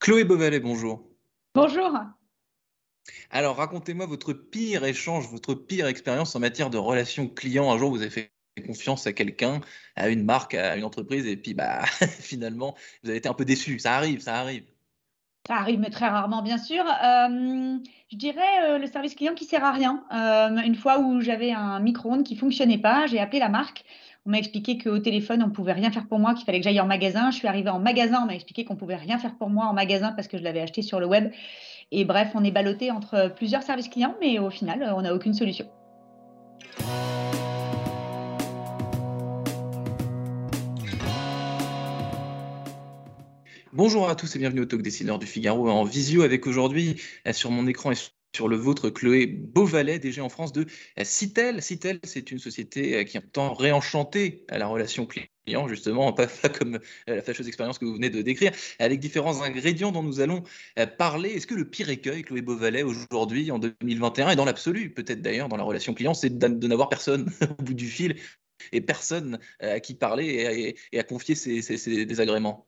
Chloé Beauvalet, bonjour. Bonjour. Alors, racontez-moi votre pire échange, votre pire expérience en matière de relations clients. Un jour, vous avez fait confiance à quelqu'un, à une marque, à une entreprise, et puis bah finalement, vous avez été un peu déçu. Ça arrive, ça arrive. Ça arrive, mais très rarement, bien sûr. Euh, je dirais euh, le service client qui sert à rien. Euh, une fois où j'avais un micro-ondes qui fonctionnait pas, j'ai appelé la marque. On m'a expliqué qu'au téléphone, on pouvait rien faire pour moi, qu'il fallait que j'aille en magasin. Je suis arrivée en magasin, on m'a expliqué qu'on pouvait rien faire pour moi en magasin parce que je l'avais acheté sur le web. Et bref, on est ballotté entre plusieurs services clients, mais au final, on n'a aucune solution. Bonjour à tous et bienvenue au Talk Dessineur du Figaro en visio avec aujourd'hui sur mon écran et sur le vôtre Chloé Beauvalet, DG en France de Citel. Citel, c'est une société qui entend réenchanter la relation client, justement, pas, comme la fâcheuse expérience que vous venez de décrire, avec différents ingrédients dont nous allons parler. Est-ce que le pire écueil, Chloé Beauvalet, aujourd'hui, en 2021, et dans l'absolu, peut-être d'ailleurs dans la relation client, c'est de n'avoir personne au bout du fil et personne à qui parler et à, confier ses désagréments? je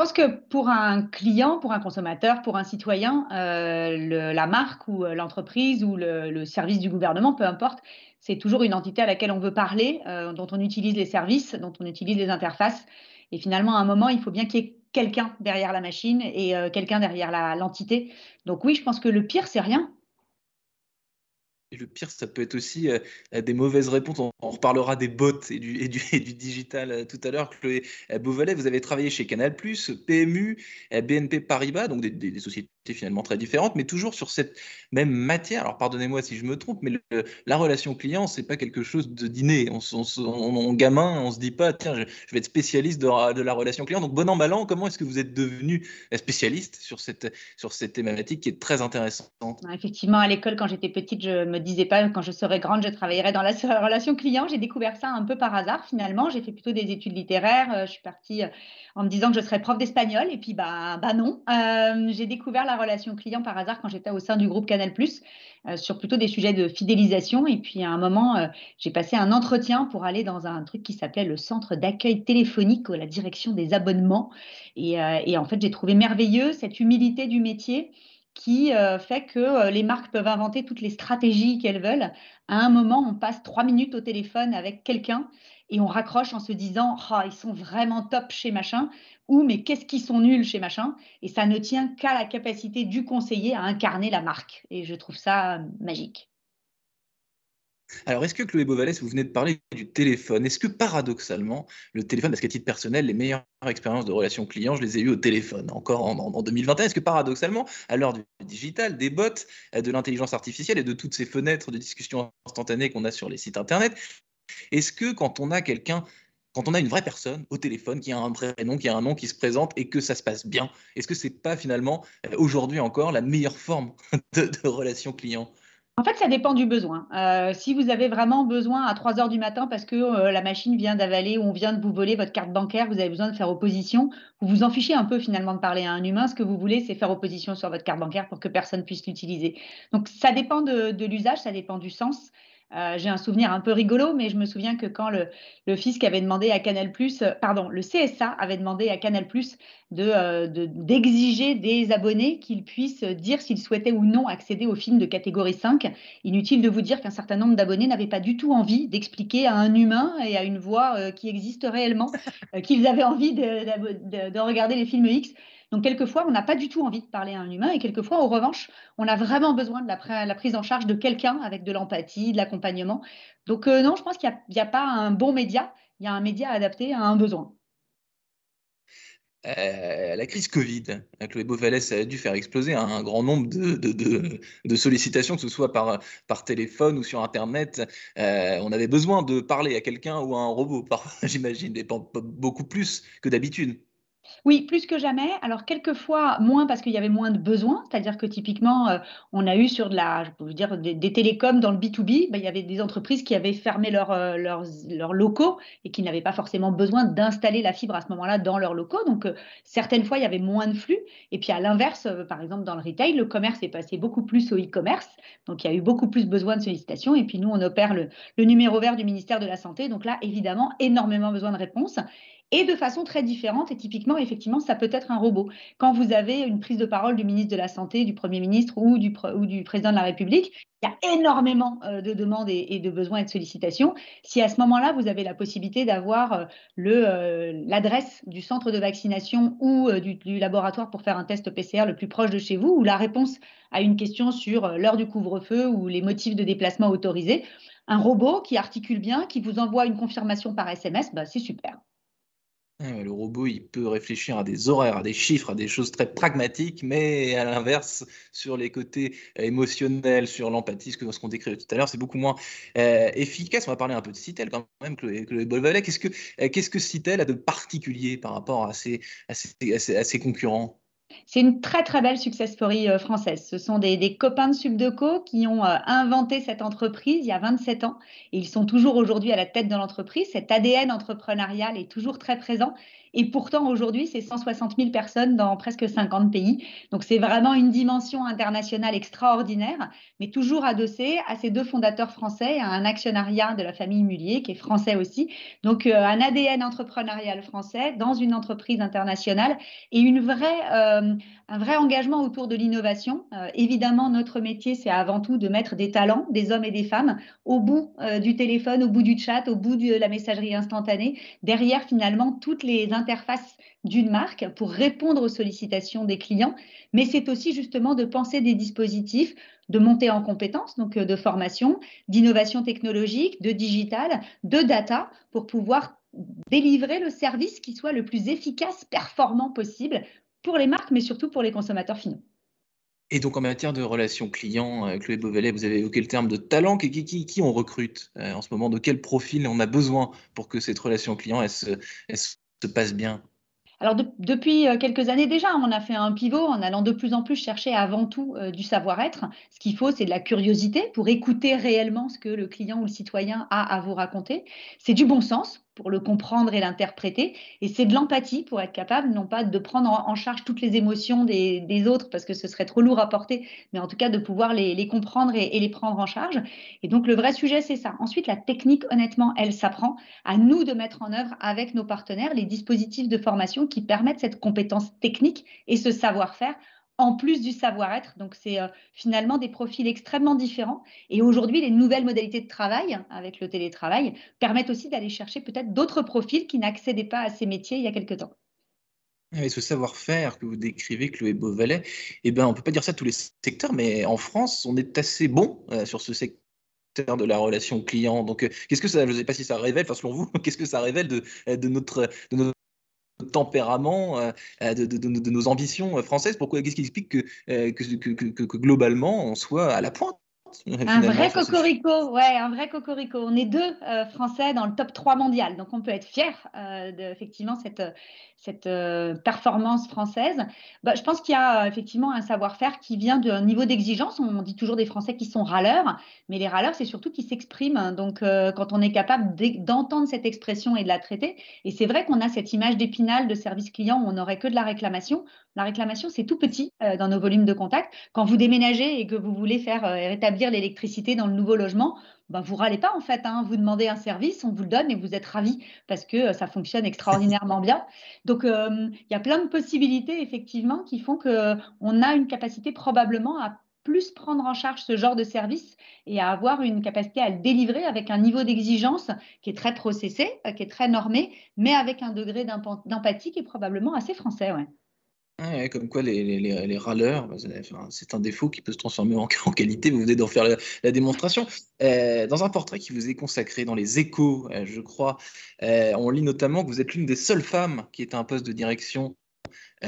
pense que pour un client, pour un consommateur, pour un citoyen, euh, la marque ou euh, l'entreprise ou le, service du gouvernement, peu importe, c'est toujours une entité à laquelle on veut parler, euh, dont on utilise les services, dont on utilise les interfaces. Et finalement, à un moment, il faut bien qu'il y ait quelqu'un derrière la machine et quelqu'un derrière l'entité. Donc oui, je pense que le pire, c'est rien. Le pire, ça peut être aussi des mauvaises réponses. On, reparlera des bots et du, digital euh, tout à l'heure. Chloé euh, Beauvalet, vous avez travaillé chez Canal+, PMU, BNP Paribas, donc des, sociétés finalement très différentes, mais toujours sur cette même matière. Alors pardonnez-moi si je me trompe, mais la relation client, c'est pas quelque chose de dîner. On, on, on, gamin, on se dit pas, tiens, je, vais être spécialiste de, la relation client. Donc bon an, mal an, comment est-ce que vous êtes devenu spécialiste sur cette, sur cette thématique qui est très intéressante? Effectivement, à l'école, quand j'étais petite, je me disais pas quand je serai grande, je travaillerai dans la relation client. J'ai découvert ça un peu par hasard finalement. J'ai fait plutôt des études littéraires. Euh, je suis partie euh, en me disant que je serais prof d'espagnol et puis bah, bah non. Euh, j'ai découvert la relation client par hasard quand j'étais au sein du groupe Canal+, sur plutôt des sujets de fidélisation. Et puis à un moment, j'ai passé un entretien pour aller dans un truc qui s'appelait le centre d'accueil téléphonique ou la direction des abonnements. Et, et en fait, j'ai trouvé merveilleux cette humilité du métier qui euh, fait que euh, les marques peuvent inventer toutes les stratégies qu'elles veulent. À un moment, on passe trois minutes au téléphone avec quelqu'un et on raccroche en se disant oh, ils sont vraiment top chez machin ou mais qu'est-ce qu'ils sont nuls chez machin? Et ça ne tient qu'à la capacité du conseiller à incarner la marque et je trouve ça euh, magique. Alors, est-ce que Chloé Beauvalet, vous venez de parler du téléphone, est-ce que paradoxalement, le téléphone, parce qu'à titre personnel, les meilleures expériences de relations clients, je les ai eues au téléphone, encore en, 2021, est-ce que paradoxalement, à l'heure du digital, des bots, euh, de l'intelligence artificielle et de toutes ces fenêtres de discussion instantanée qu'on a sur les sites internet, est-ce que quand on a quelqu'un quand on a une vraie personne au téléphone qui a un prénom, qui a un nom, qui se présente et que ça se passe bien, est-ce que c'est pas finalement euh, aujourd'hui encore la meilleure forme de, de relation client? En fait, ça dépend du besoin. Euh, si vous avez vraiment besoin à 3 heures du matin parce que euh, la machine vient d'avaler ou on vient de vous voler votre carte bancaire, vous avez besoin de faire opposition, vous vous en fichez un peu finalement de parler à un humain. Ce que vous voulez, c'est faire opposition sur votre carte bancaire pour que personne puisse l'utiliser. Donc, ça dépend de l'usage, ça dépend du sens. Euh, j'ai un souvenir un peu rigolo, mais je me souviens que quand le, fisc avait demandé à Canal+, euh, pardon, le CSA avait demandé à Canal+, euh, de, d'exiger des abonnés qu'ils puissent dire s'ils souhaitaient ou non accéder aux films de catégorie 5. Inutile de vous dire qu'un certain nombre d'abonnés n'avaient pas du tout envie d'expliquer à un humain et à une voix qui existe réellement qu'ils avaient envie de, de regarder les films X. Donc, quelquefois, on n'a pas du tout envie de parler à un humain et quelquefois, en revanche, on a vraiment besoin de la, prise en charge de quelqu'un avec de l'empathie, de l'accompagnement. Donc, euh, non, je pense qu'il n'y a, pas un bon média, il y a un média adapté à un besoin. Euh, la crise Covid, Chloé Beauvalet, a dû faire exploser un grand nombre de, sollicitations, que ce soit par, téléphone ou sur Internet. Euh, on avait besoin de parler à quelqu'un ou à un robot, j'imagine, beaucoup plus que d'habitude. Oui, plus que jamais. Alors, quelquefois, moins parce qu'il y avait moins de besoins. C'est-à-dire que typiquement, euh, on a eu sur de la, je peux dire, des, télécoms dans le B2B, ben, il y avait des entreprises qui avaient fermé leurs, euh, leurs, locaux et qui n'avaient pas forcément besoin d'installer la fibre à ce moment-là dans leurs locaux. Donc, euh, certaines fois, il y avait moins de flux. Et puis, à l'inverse, par exemple, dans le retail, le commerce est passé beaucoup plus au e-commerce. Donc, il y a eu beaucoup plus besoin de sollicitations. Et puis, nous, on opère le, le numéro vert du ministère de la Santé. Donc là, évidemment, énormément besoin de réponses et de façon très différente. Et typiquement, effectivement, ça peut être un robot. Quand vous avez une prise de parole du ministre de la Santé, du Premier ministre ou du, président de la République, il y a énormément euh, de demandes et, de besoins et de sollicitations. Si à ce moment-là, vous avez la possibilité d'avoir euh, euh, l'adresse du centre de vaccination ou du, laboratoire pour faire un test PCR le plus proche de chez vous, ou la réponse à une question sur l'heure du couvre-feu ou les motifs de déplacement autorisés, un robot qui articule bien, qui vous envoie une confirmation par SMS, bah, c'est super. Le robot, il peut réfléchir à des horaires, à des chiffres, à des choses très pragmatiques, mais à l'inverse, sur les côtés émotionnels, sur l'empathie, ce qu'on décrivait tout à l'heure, c'est beaucoup moins euh, efficace. On va parler un peu de Citel quand même, Chloé, Chloé Qu'est-ce que, euh, qu'est-ce que Citel a de particulier par rapport à ses, à ses concurrents? C'est une très très belle success story euh, française. Ce sont des, copains de Subdeco qui ont euh, inventé cette entreprise il y a 27 ans et ils sont toujours aujourd'hui à la tête de l'entreprise. Cet ADN entrepreneurial est toujours très présent et pourtant, aujourd'hui, c'est 160 000 personnes dans presque 50 pays. Donc, c'est vraiment une dimension internationale extraordinaire, mais toujours adossée à ces deux fondateurs français, à un actionnariat de la famille Mullier, qui est français aussi. Donc, euh, un ADN entrepreneurial français dans une entreprise internationale et une vraie, euh, un vrai engagement autour de l'innovation. Euh, évidemment, notre métier, c'est avant tout de mettre des talents, des hommes et des femmes, au bout du téléphone, au bout du chat, au bout de la messagerie instantanée, derrière finalement toutes les interface d'une marque pour répondre aux sollicitations des clients, mais c'est aussi justement de penser des dispositifs de montée en compétences, donc euh, de formation, d'innovation technologique, de digital, de data, pour pouvoir délivrer le service qui soit le plus efficace, performant possible pour les marques, mais surtout pour les consommateurs finaux. Et donc en matière de relations clients, euh, Chloé Beauvalet, vous avez évoqué le terme de talent. Qui, on recrute euh, en ce moment? De quel profil on a besoin pour que cette relation client elle se, se passe bien alors depuis euh, quelques années déjà, on a fait un pivot en allant de plus en plus chercher avant tout euh, du savoir-être. Ce qu'il faut, c'est de la curiosité pour écouter réellement ce que le client ou le citoyen a à vous raconter. C'est du bon sens pour le comprendre et l'interpréter. Et c'est de l'empathie pour être capable, non pas de prendre en charge toutes les émotions des, autres, parce que ce serait trop lourd à porter, mais en tout cas de pouvoir les, comprendre et, les prendre en charge. Et donc le vrai sujet, c'est ça. Ensuite, la technique, honnêtement, elle s'apprend. À nous de mettre en œuvre avec nos partenaires les dispositifs de formation qui permettent cette compétence technique et ce savoir-faire en plus du savoir-être. Donc, c'est euh, finalement des profils extrêmement différents. Et aujourd'hui, les nouvelles modalités de travail avec le télétravail permettent aussi d'aller chercher peut-être d'autres profils qui n'accédaient pas à ces métiers il y a quelque temps. Et ce savoir-faire que vous décrivez, Chloé Beauvalet, eh ben, on ne peut pas dire ça à tous les secteurs, mais en France, on est assez bon euh, sur ce secteur de la relation client. Donc, euh, qu'est-ce que ça, je ne sais pas si ça révèle, enfin, selon vous, qu'est-ce que ça révèle de notre tempérament, euh, euh, de, nos ambitions françaises. Pourquoi Qu'est-ce qui explique que, euh, que, globalement on soit à la pointe? Un vrai cocorico, ouais, un vrai cocorico. On est deux Français dans le top 3 mondial, donc on peut être fier de effectivement cette, cette euh, performance française bah, Je pense qu'il y a euh, effectivement un savoir-faire qui vient d'un niveau d'exigence. On dit toujours des Français qui sont râleurs, mais les râleurs, c'est surtout qui s'expriment. Donc, euh, quand on est capable d'entendre cette expression et de la traiter, et c'est vrai qu'on a cette image d'épinal de service client où on n'aurait que de la réclamation. La réclamation, c'est tout petit dans nos volumes de contact. Quand vous déménagez et que vous voulez faire rétablir l'électricité dans le nouveau logement, ben, vous râlez pas en fait. Hein. Vous demandez un service, on vous le donne et vous êtes ravi parce que euh, ça fonctionne extraordinairement bien. Donc euh, il y a plein de possibilités effectivement qui font qu'on a une capacité probablement à plus prendre en charge ce genre de service et à avoir une capacité à le délivrer avec un niveau d'exigence qui est très processé, euh, qui est très normé, mais avec un degré d'empathie qui est probablement assez français. Comme quoi les, râleurs, bah, c'est un défaut qui peut se transformer en, qualité, vous venez d'en faire la, démonstration. Euh, dans un portrait qui vous est consacré dans les échos, euh, je crois, euh, on lit notamment que vous êtes l'une des seules femmes qui est à un poste de direction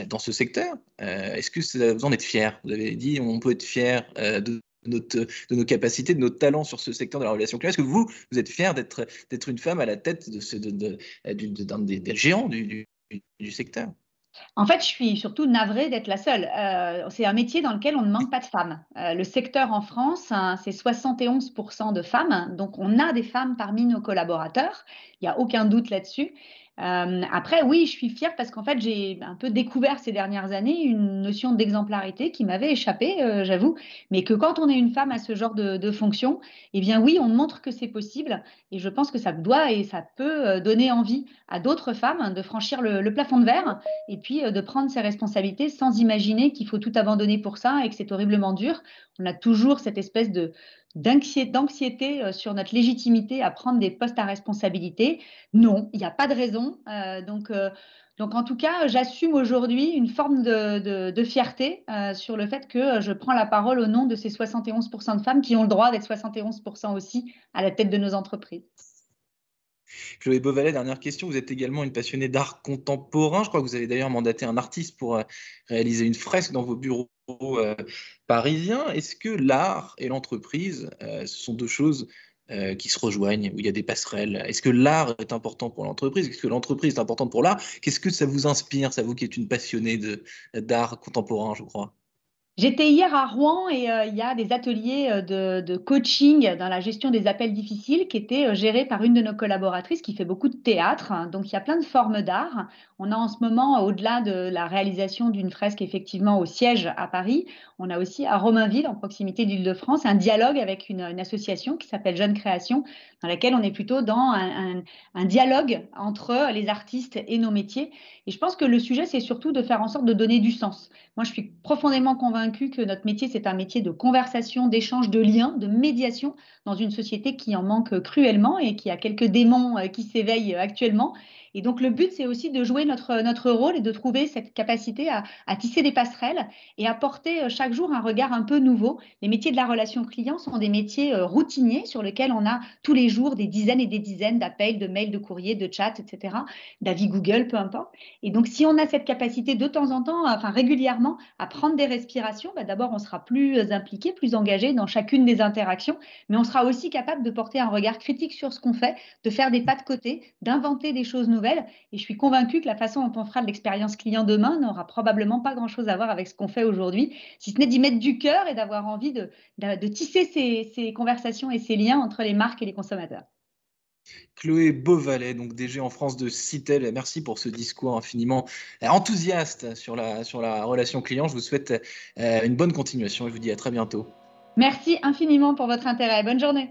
dans ce secteur. Est-ce que vous en êtes fier Vous avez dit on peut être fier de, notre, de nos capacités, de nos talents sur ce secteur de la relation client. Est-ce que vous, vous êtes fier d'être une femme à la tête d'un de, des, géants du secteur? En fait, je suis surtout navrée d'être la seule. Euh, c'est un métier dans lequel on ne manque pas de femmes. Euh, le secteur en France, hein, c'est 71% de femmes, donc on a des femmes parmi nos collaborateurs, il n'y a aucun doute là-dessus. Euh, après, oui, je suis fière parce qu'en fait, j'ai un peu découvert ces dernières années une notion d'exemplarité qui m'avait échappé, euh, j'avoue, mais que quand on est une femme à ce genre de, fonction, eh bien oui, on montre que c'est possible et je pense que ça doit et ça peut euh, donner envie à d'autres femmes de franchir le, le, plafond de verre et puis de prendre ses responsabilités sans imaginer qu'il faut tout abandonner pour ça et que c'est horriblement dur. On a toujours cette espèce de, d'anxiété euh, sur notre légitimité à prendre des postes à responsabilité. Non, il n'y a pas de raison. Euh, donc, euh, donc, en tout cas, j'assume aujourd'hui une forme de, fierté sur le fait que je prends la parole au nom de ces 71% de femmes qui ont le droit d'être 71% aussi à la tête de nos entreprises. Chloé Beauvalet, dernière question. Vous êtes également une passionnée d'art contemporain. Je crois que vous avez d'ailleurs mandaté un artiste pour réaliser une fresque dans vos bureaux euh, parisien. Est-ce que l'art et l'entreprise, euh, ce sont deux choses euh, qui se rejoignent, où il y a des passerelles? Est-ce que l'art est important pour l'entreprise? Est-ce que l'entreprise est importante pour l'art? Qu'est-ce que ça vous inspire, ça vous qui êtes une passionnée d'art contemporain, je crois? J'étais hier à Rouen et euh, il y a des ateliers euh, de, coaching dans la gestion des appels difficiles qui étaient euh, gérés par une de nos collaboratrices qui fait beaucoup de théâtre. Donc il y a plein de formes d'art. On a en ce moment, au-delà de la réalisation d'une fresque effectivement au siège à Paris, on a aussi à Romainville, en proximité d'Île-de-France, un dialogue avec une, association qui s'appelle Jeune Création, dans laquelle on est plutôt dans un, un dialogue entre les artistes et nos métiers. Et je pense que le sujet, c'est surtout de faire en sorte de donner du sens. Moi, je suis profondément convaincue que notre métier, c'est un métier de conversation, d'échange, de lien, de médiation dans une société qui en manque cruellement et qui a quelques démons euh, qui s'éveillent actuellement. Et donc, le but, c'est aussi de jouer notre, notre rôle et de trouver cette capacité à, tisser des passerelles et à porter euh, chaque jour un regard un peu nouveau. Les métiers de la relation client sont des métiers euh, routiniers sur lesquels on a tous les jours des dizaines et des dizaines d'appels, de mails, de courriers, de chats, etc., d'avis Google, peu importe. Et donc, si on a cette capacité de temps en temps, enfin régulièrement, à prendre des respirations, bah, d'abord, on sera plus impliqué, plus engagé dans chacune des interactions, mais on sera aussi capable de porter un regard critique sur ce qu'on fait, de faire des pas de côté, d'inventer des choses nouvelles et je suis convaincue que la façon dont on fera de l'expérience client demain n'aura probablement pas grand-chose à voir avec ce qu'on fait aujourd'hui, si ce n'est d'y mettre du cœur et d'avoir envie de, tisser ces, conversations et ces liens entre les marques et les consommateurs. Chloé Beauvalet, donc DG en France de Citel, merci pour ce discours infiniment enthousiaste sur la, sur la relation client. Je vous souhaite euh, une bonne continuation et je vous dis à très bientôt. Merci infiniment pour votre intérêt. Bonne journée.